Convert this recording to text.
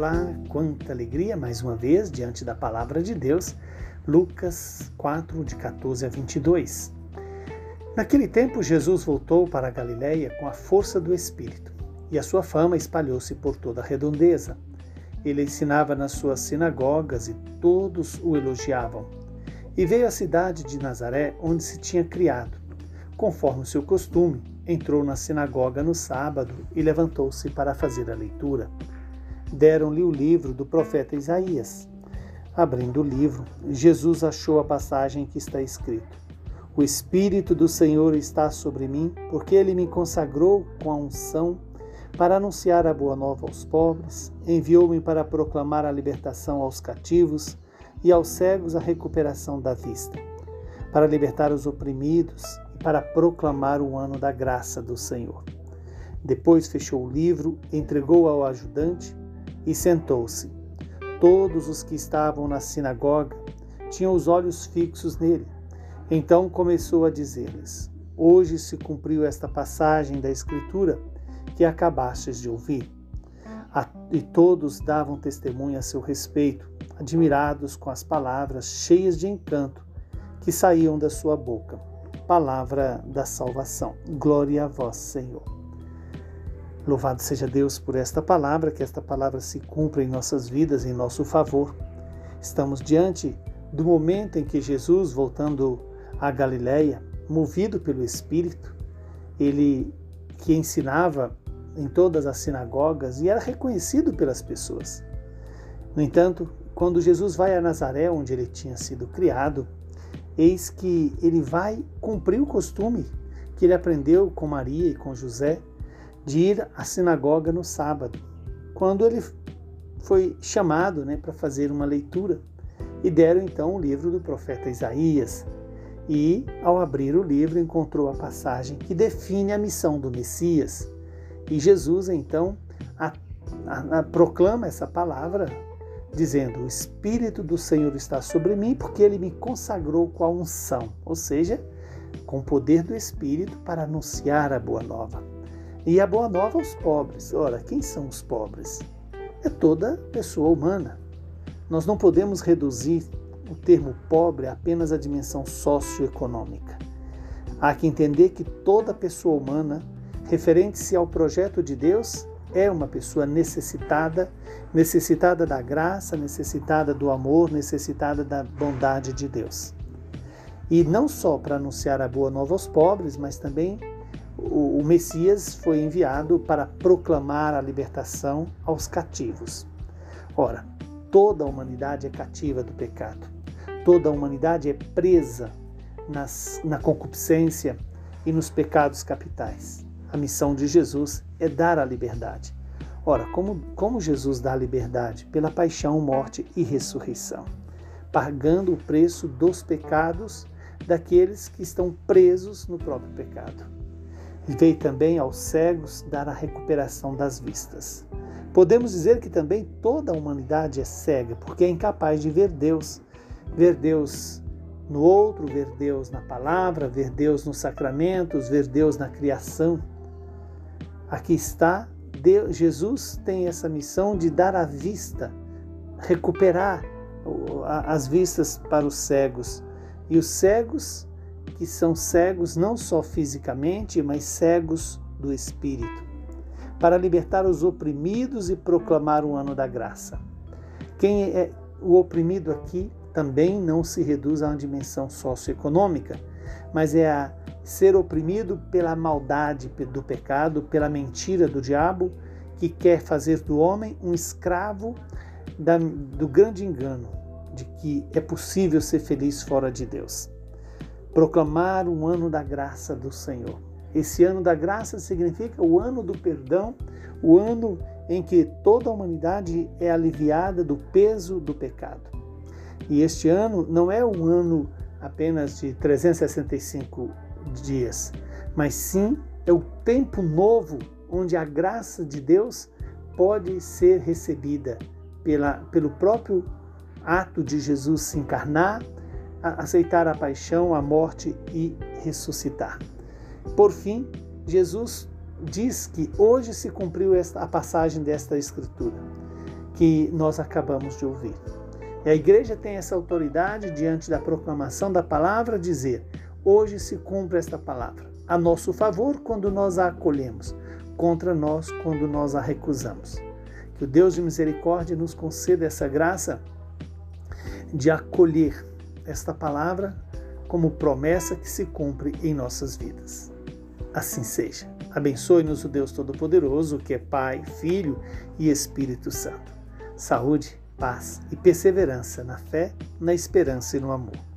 Olá, quanta alegria mais uma vez diante da palavra de Deus. Lucas 4, de 14 a 22. Naquele tempo, Jesus voltou para a Galiléia com a força do Espírito, e a sua fama espalhou-se por toda a redondeza. Ele ensinava nas suas sinagogas e todos o elogiavam. E veio à cidade de Nazaré, onde se tinha criado. Conforme o seu costume, entrou na sinagoga no sábado e levantou-se para fazer a leitura deram-lhe o livro do profeta Isaías. Abrindo o livro, Jesus achou a passagem que está escrito: O Espírito do Senhor está sobre mim, porque ele me consagrou com a unção para anunciar a boa nova aos pobres, enviou-me para proclamar a libertação aos cativos e aos cegos a recuperação da vista, para libertar os oprimidos e para proclamar o ano da graça do Senhor. Depois fechou o livro, entregou ao ajudante e sentou-se. Todos os que estavam na sinagoga tinham os olhos fixos nele. Então começou a dizer-lhes: Hoje se cumpriu esta passagem da Escritura que acabastes de ouvir. E todos davam testemunho a seu respeito, admirados com as palavras cheias de encanto que saíam da sua boca. Palavra da salvação. Glória a vós, Senhor. Louvado seja Deus por esta palavra, que esta palavra se cumpra em nossas vidas, em nosso favor. Estamos diante do momento em que Jesus, voltando à Galiléia, movido pelo Espírito, ele que ensinava em todas as sinagogas e era reconhecido pelas pessoas. No entanto, quando Jesus vai a Nazaré, onde ele tinha sido criado, eis que ele vai cumprir o costume que ele aprendeu com Maria e com José de ir à sinagoga no sábado, quando ele foi chamado né, para fazer uma leitura. E deram então o livro do profeta Isaías. E, ao abrir o livro, encontrou a passagem que define a missão do Messias. E Jesus, então, a, a, a, proclama essa palavra, dizendo: O Espírito do Senhor está sobre mim, porque ele me consagrou com a unção, ou seja, com o poder do Espírito para anunciar a boa nova. E a boa nova aos pobres. Ora, quem são os pobres? É toda pessoa humana. Nós não podemos reduzir o termo pobre apenas à dimensão socioeconômica. Há que entender que toda pessoa humana, referente-se ao projeto de Deus, é uma pessoa necessitada, necessitada da graça, necessitada do amor, necessitada da bondade de Deus. E não só para anunciar a boa nova aos pobres, mas também o, Messias foi enviado para proclamar a libertação aos cativos. Ora, toda a humanidade é cativa do pecado. Toda a humanidade é presa nas, na concupiscência e nos pecados capitais. A missão de Jesus é dar a liberdade. Ora, como, como Jesus dá a liberdade? Pela paixão, morte e ressurreição, pagando o preço dos pecados daqueles que estão presos no próprio pecado veio também aos cegos dar a recuperação das vistas. Podemos dizer que também toda a humanidade é cega, porque é incapaz de ver Deus, ver Deus no outro, ver Deus na palavra, ver Deus nos sacramentos, ver Deus na criação. Aqui está, Deus, Jesus tem essa missão de dar a vista, recuperar as vistas para os cegos. E os cegos que são cegos não só fisicamente, mas cegos do espírito, para libertar os oprimidos e proclamar o ano da graça. Quem é o oprimido aqui também não se reduz a uma dimensão socioeconômica, mas é a ser oprimido pela maldade do pecado, pela mentira do diabo, que quer fazer do homem um escravo da, do grande engano de que é possível ser feliz fora de Deus proclamar um ano da graça do Senhor. Esse ano da graça significa o ano do perdão, o ano em que toda a humanidade é aliviada do peso do pecado. E este ano não é um ano apenas de 365 dias, mas sim é o tempo novo onde a graça de Deus pode ser recebida pela, pelo próprio ato de Jesus se encarnar, aceitar a paixão, a morte e ressuscitar. Por fim, Jesus diz que hoje se cumpriu esta, a passagem desta escritura, que nós acabamos de ouvir. E a igreja tem essa autoridade diante da proclamação da palavra dizer: hoje se cumpre esta palavra, a nosso favor quando nós a acolhemos, contra nós quando nós a recusamos. Que o Deus de misericórdia nos conceda essa graça de acolher esta palavra como promessa que se cumpre em nossas vidas. Assim seja. Abençoe-nos o Deus Todo-Poderoso, que é Pai, Filho e Espírito Santo. Saúde, paz e perseverança na fé, na esperança e no amor.